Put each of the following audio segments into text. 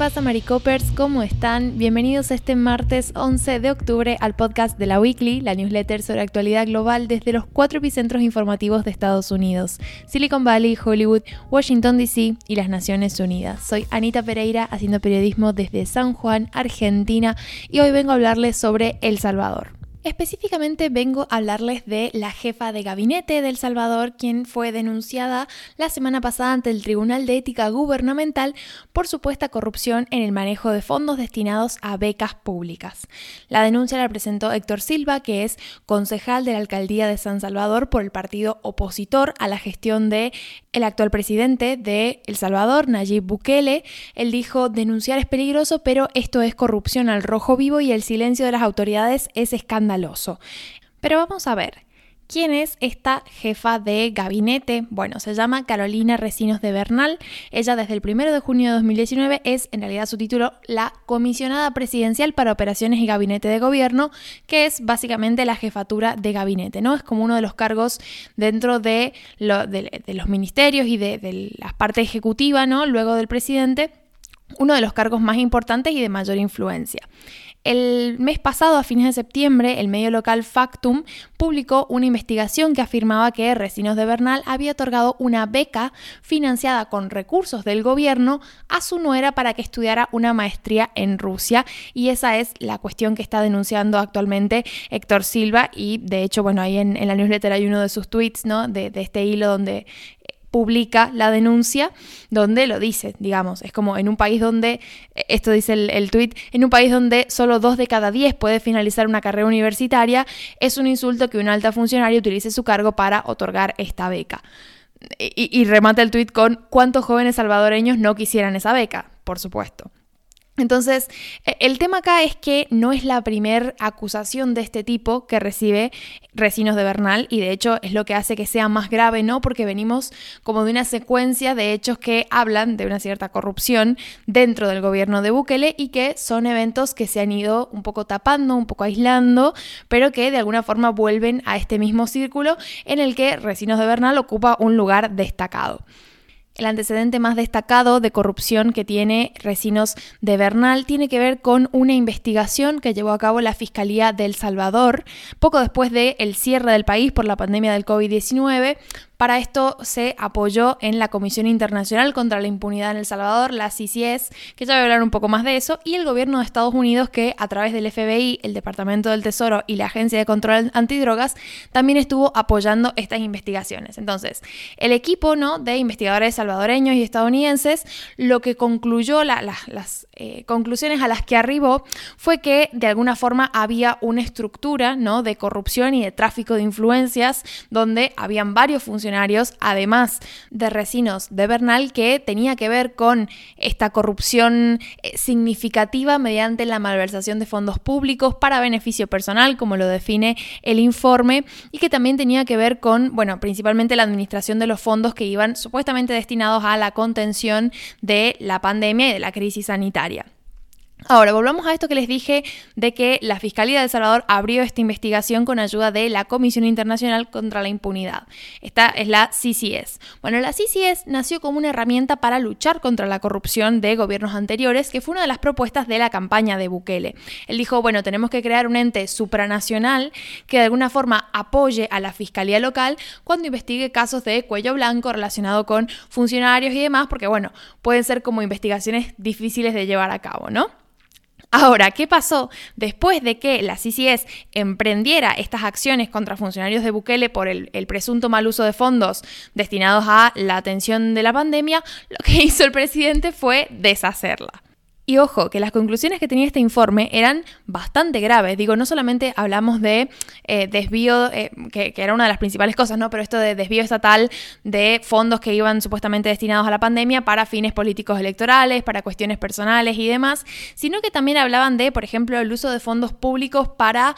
pasa, Maricopers? ¿Cómo están? Bienvenidos este martes 11 de octubre al podcast de la Weekly, la newsletter sobre actualidad global desde los cuatro epicentros informativos de Estados Unidos: Silicon Valley, Hollywood, Washington DC y las Naciones Unidas. Soy Anita Pereira, haciendo periodismo desde San Juan, Argentina, y hoy vengo a hablarles sobre El Salvador. Específicamente vengo a hablarles de la jefa de gabinete de El Salvador, quien fue denunciada la semana pasada ante el Tribunal de Ética Gubernamental por supuesta corrupción en el manejo de fondos destinados a becas públicas. La denuncia la presentó Héctor Silva, que es concejal de la alcaldía de San Salvador por el partido opositor a la gestión de el actual presidente de El Salvador, Nayib Bukele. Él dijo, denunciar es peligroso, pero esto es corrupción al rojo vivo y el silencio de las autoridades es escandaloso pero vamos a ver, ¿Quién es esta jefa de gabinete? Bueno, se llama Carolina Recinos de Bernal. Ella desde el 1 de junio de 2019 es, en realidad su título, la comisionada presidencial para operaciones y gabinete de gobierno, que es básicamente la jefatura de gabinete, ¿no? Es como uno de los cargos dentro de, los ministerios y de, de la parte ejecutiva, ¿no? Luego del presidente, uno de los cargos más importantes y de mayor influencia. El mes pasado, a fines de septiembre, el medio local Factum publicó una investigación que afirmaba que Resinos de Bernal había otorgado una beca financiada con recursos del gobierno a su nuera para que estudiara una maestría en Rusia y esa es la cuestión que está denunciando actualmente Héctor Silva y de hecho, bueno, ahí en, la newsletter hay uno de sus tweets, ¿no? De, de este hilo donde publica la denuncia donde lo dice, digamos. Es como en un país donde, eh, esto dice el, el tweet, en un país donde solo dos de cada diez puede finalizar una carrera universitaria, es un insulto que un alta funcionario utilice su cargo para otorgar esta beca. Y, y remata el tuit con cuántos jóvenes salvadoreños no quisieran esa beca, por supuesto. Entonces, e, el tema acá es que no es la primera acusación de este tipo que recibe Recinos de Bernal y de hecho es lo que hace que sea más grave, ¿no? Porque venimos como de una secuencia de hechos que hablan de una cierta corrupción dentro del gobierno de Bukele y que son eventos que se han ido un poco tapando, un poco aislando, pero que de alguna forma vuelven a este mismo círculo en el que Recinos de Bernal ocupa un lugar destacado. El antecedente más destacado de corrupción que tiene Resinos de Bernal tiene que ver con una investigación que llevó a cabo la Fiscalía del Salvador poco después del cierre del país por la pandemia del COVID-19 para esto se apoyó en la Comisión Internacional contra la Impunidad en El Salvador, la CCS, que ya voy a hablar un poco más de eso, y el gobierno de Estados Unidos que a través del FBI, el Departamento del Tesoro y la Agencia de Control Antidrogas también estuvo apoyando estas investigaciones. Entonces, el equipo ¿no? de investigadores salvadoreños y estadounidenses lo que concluyó, las eh, conclusiones a las que arribó fue que de alguna forma había una estructura ¿no? de corrupción y de tráfico de influencias donde habían varios funcionarios además de Resinos de Bernal, que tenía que ver con esta corrupción eh, significativa mediante la malversación de fondos públicos para beneficio personal, como lo define el informe, y que también tenía que ver con, bueno, principalmente la administración de los fondos que iban supuestamente destinados a la contención de la pandemia y de la crisis sanitaria. Ahora, volvamos a esto que les dije de que la Fiscalía de El Salvador abrió esta investigación con ayuda de la Comisión Internacional contra la Impunidad. Esta es la CCS. Bueno, la CCS nació como una herramienta para luchar contra la corrupción de gobiernos anteriores, que fue una de las propuestas de la campaña de Bukele. Él dijo, bueno, tenemos que crear un ente supranacional que de alguna forma apoye a la Fiscalía local cuando investigue casos de cuello blanco relacionado con funcionarios y demás, porque bueno, pueden ser como investigaciones difíciles de llevar a cabo, ¿no? Ahora, ¿qué pasó después de que la CCS emprendiera estas acciones contra funcionarios de Bukele por el, presunto mal uso de fondos destinados a la atención de la pandemia? Lo que hizo el presidente fue deshacerla. Y ojo, que las conclusiones que tenía este informe eran bastante graves. Digo, no solamente hablamos de eh, desvío, eh, que, era una de las principales cosas, ¿no? Pero esto de desvío estatal de fondos que iban supuestamente destinados a la pandemia para fines políticos electorales, para cuestiones personales y demás, sino que también hablaban de, por ejemplo, el uso de fondos públicos para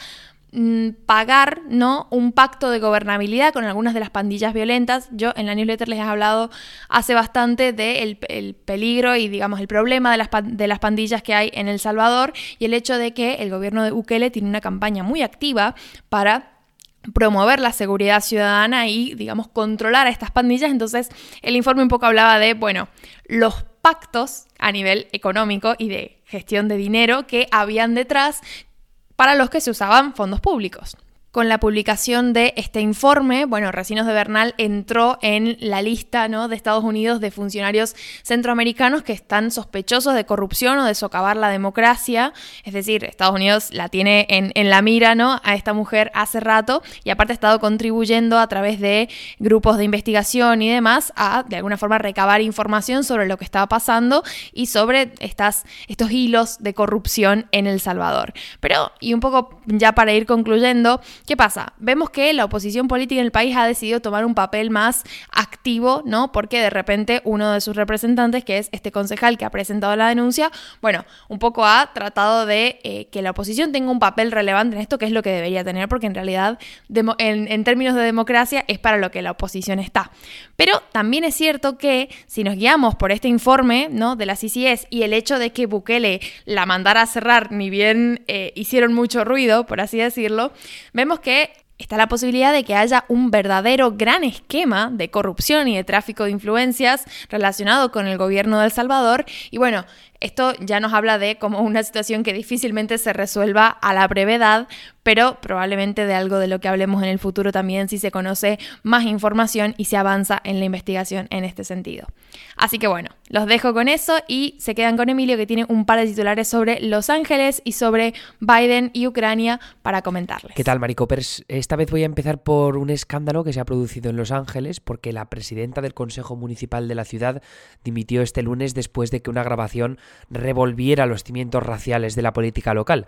pagar ¿no? un pacto de gobernabilidad con algunas de las pandillas violentas. Yo en la newsletter les he hablado hace bastante del el peligro y digamos el problema de las, de las pandillas que hay en El Salvador y el hecho de que el gobierno de Ukele tiene una campaña muy activa para promover la seguridad ciudadana y, digamos, controlar a estas pandillas. Entonces, el informe un poco hablaba de, bueno, los pactos a nivel económico y de gestión de dinero que habían detrás para los que se usaban fondos públicos con la publicación de este informe, bueno, Recinos de Bernal entró en la lista ¿no? de Estados Unidos de funcionarios centroamericanos que están sospechosos de corrupción o de socavar la democracia. Es decir, Estados Unidos la tiene en, en la mira ¿no? a esta mujer hace rato y aparte ha estado contribuyendo a través de grupos de investigación y demás a, de alguna forma, recabar información sobre lo que estaba pasando y sobre estas, estos hilos de corrupción en El Salvador. Pero, y un poco ya para ir concluyendo, ¿Qué pasa? Vemos que la oposición política en el país ha decidido tomar un papel más activo, ¿no? Porque de repente uno de sus representantes, que es este concejal que ha presentado la denuncia, bueno, un poco ha tratado de eh, que la oposición tenga un papel relevante en esto, que es lo que debería tener, porque en realidad, en, términos de democracia, es para lo que la oposición está. Pero también es cierto que si nos guiamos por este informe, ¿no? De la CCS y el hecho de que Bukele la mandara a cerrar, ni bien eh, hicieron mucho ruido, por así decirlo, vemos que está la posibilidad de que haya un verdadero gran esquema de corrupción y de tráfico de influencias relacionado con el gobierno de El Salvador. Y bueno, esto ya nos habla de como una situación que difícilmente se resuelva a la brevedad, pero probablemente de algo de lo que hablemos en el futuro también si se conoce más información y se avanza en la investigación en este sentido. Así que bueno, los dejo con eso y se quedan con Emilio que tiene un par de titulares sobre Los Ángeles y sobre Biden y Ucrania para comentarles. ¿Qué tal, Maricopers? Esta vez voy a empezar por un escándalo que se ha producido en Los Ángeles porque la presidenta del Consejo Municipal de la ciudad dimitió este lunes después de que una grabación revolviera los cimientos raciales de la política local.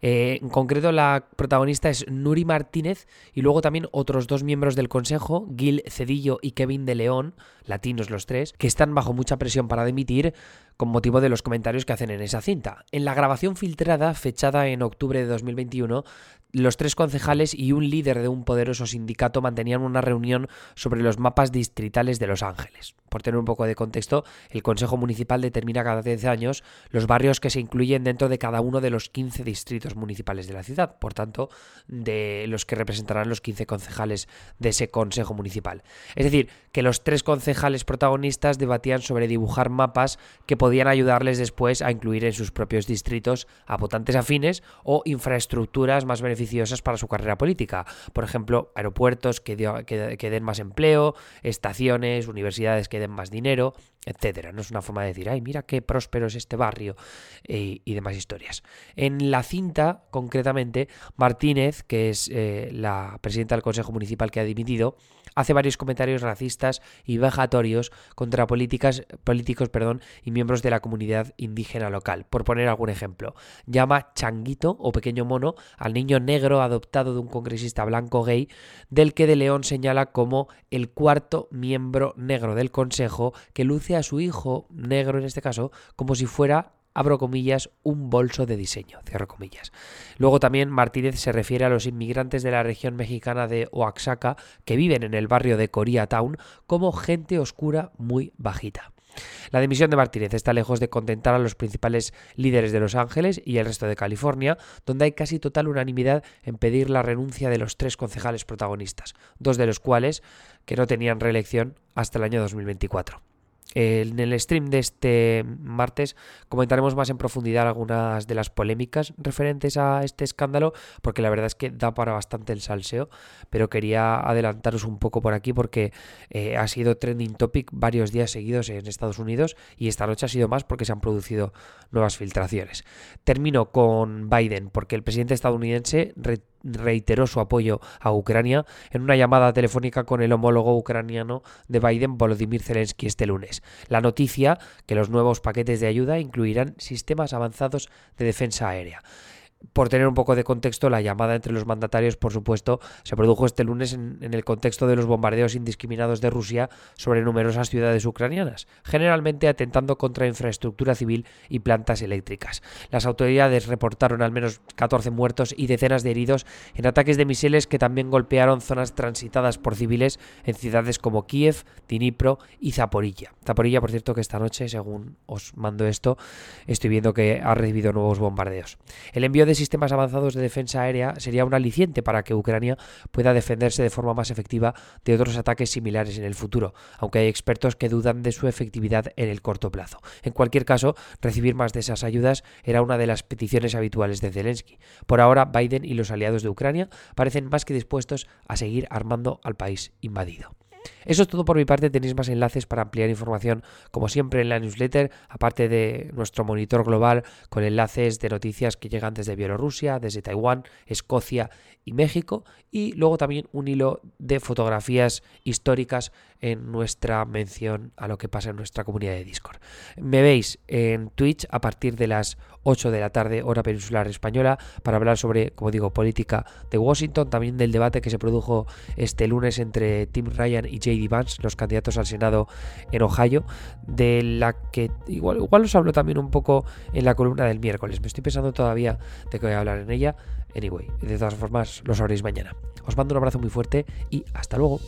Eh, en concreto, la protagonista es Nuri Martínez y luego también otros dos miembros del Consejo, Gil Cedillo y Kevin de León, latinos los tres, que están bajo mucha presión para dimitir con motivo de los comentarios que hacen en esa cinta. En la grabación filtrada, fechada en octubre de 2021, los tres concejales y un líder de un poderoso sindicato mantenían una reunión sobre los mapas distritales de Los Ángeles. Por tener un poco de contexto, el Consejo Municipal determina cada 10 años los barrios que se incluyen dentro de cada uno de los 15 distritos municipales de la ciudad, por tanto, de los que representarán los 15 concejales de ese Consejo Municipal. Es decir, que los tres concejales protagonistas debatían sobre dibujar mapas que podían ayudarles después a incluir en sus propios distritos a votantes afines o infraestructuras más beneficiosas para su carrera política. Por ejemplo, aeropuertos que, den más empleo, estaciones, universidades que den más dinero, etcétera. No es una forma de decir, ay, mira qué próspero es este barrio eh, y demás historias. En la cinta, concretamente, Martínez, que es eh, la presidenta del Consejo Municipal que ha dimitido, hace varios comentarios racistas y vejatorios contra políticas, políticos perdón, y miembros de la comunidad indígena local. Por poner algún ejemplo, llama changuito o pequeño mono al niño negro adoptado de un congresista blanco gay, del que de León señala como el cuarto miembro negro del Consejo que luce a su hijo, negro en este caso, como si fuera abro comillas, un bolso de diseño, cierro comillas. Luego también Martínez se refiere a los inmigrantes de la región mexicana de Oaxaca que viven en el barrio de Koreatown como gente oscura muy bajita. La dimisión de Martínez está lejos de contentar a los principales líderes de Los Ángeles y el resto de California, donde hay casi total unanimidad en pedir la renuncia de los tres concejales protagonistas, dos de los cuales que no tenían reelección hasta el año 2024. En el stream de este martes comentaremos más en profundidad algunas de las polémicas referentes a este escándalo, porque la verdad es que da para bastante el salseo, pero quería adelantaros un poco por aquí porque eh, ha sido trending topic varios días seguidos en Estados Unidos y esta noche ha sido más porque se han producido nuevas filtraciones. Termino con Biden, porque el presidente estadounidense reiteró su apoyo a Ucrania en una llamada telefónica con el homólogo ucraniano de Biden, Volodymyr Zelensky, este lunes. La noticia que los nuevos paquetes de ayuda incluirán sistemas avanzados de defensa aérea. Por tener un poco de contexto, la llamada entre los mandatarios, por supuesto, se produjo este lunes en, el contexto de los bombardeos indiscriminados de Rusia sobre numerosas ciudades ucranianas, generalmente atentando contra infraestructura civil y plantas eléctricas. Las autoridades reportaron al menos 14 muertos y decenas de heridos en ataques de misiles que también golpearon zonas transitadas por civiles en ciudades como Kiev, Dnipro y Zaporilla. Zaporilla, por cierto, que esta noche, según os mando esto, estoy viendo que ha recibido nuevos bombardeos. El envío de sistemas avanzados de defensa aérea sería un aliciente para que Ucrania pueda defenderse de forma más efectiva de otros ataques similares en el futuro, aunque hay expertos que dudan de su efectividad en el corto plazo. En cualquier caso, recibir más de esas ayudas era una de las peticiones habituales de Zelensky. Por ahora, Biden y los aliados de Ucrania parecen más que dispuestos a seguir armando al país invadido. Eso es todo por mi parte, tenéis más enlaces para ampliar información como siempre en la newsletter, aparte de nuestro monitor global con enlaces de noticias que llegan desde Bielorrusia, desde Taiwán, Escocia y México, y luego también un hilo de fotografías históricas en nuestra mención a lo que pasa en nuestra comunidad de Discord. Me veis en Twitch a partir de las 8 de la tarde, hora peninsular española, para hablar sobre, como digo, política de Washington, también del debate que se produjo este lunes entre Tim Ryan y J.D. Vance, los candidatos al Senado en Ohio, de la que igual, igual os hablo también un poco en la columna del miércoles. Me estoy pensando todavía de que voy a hablar en ella. Anyway, de todas formas, lo sabréis mañana. Os mando un abrazo muy fuerte y hasta luego.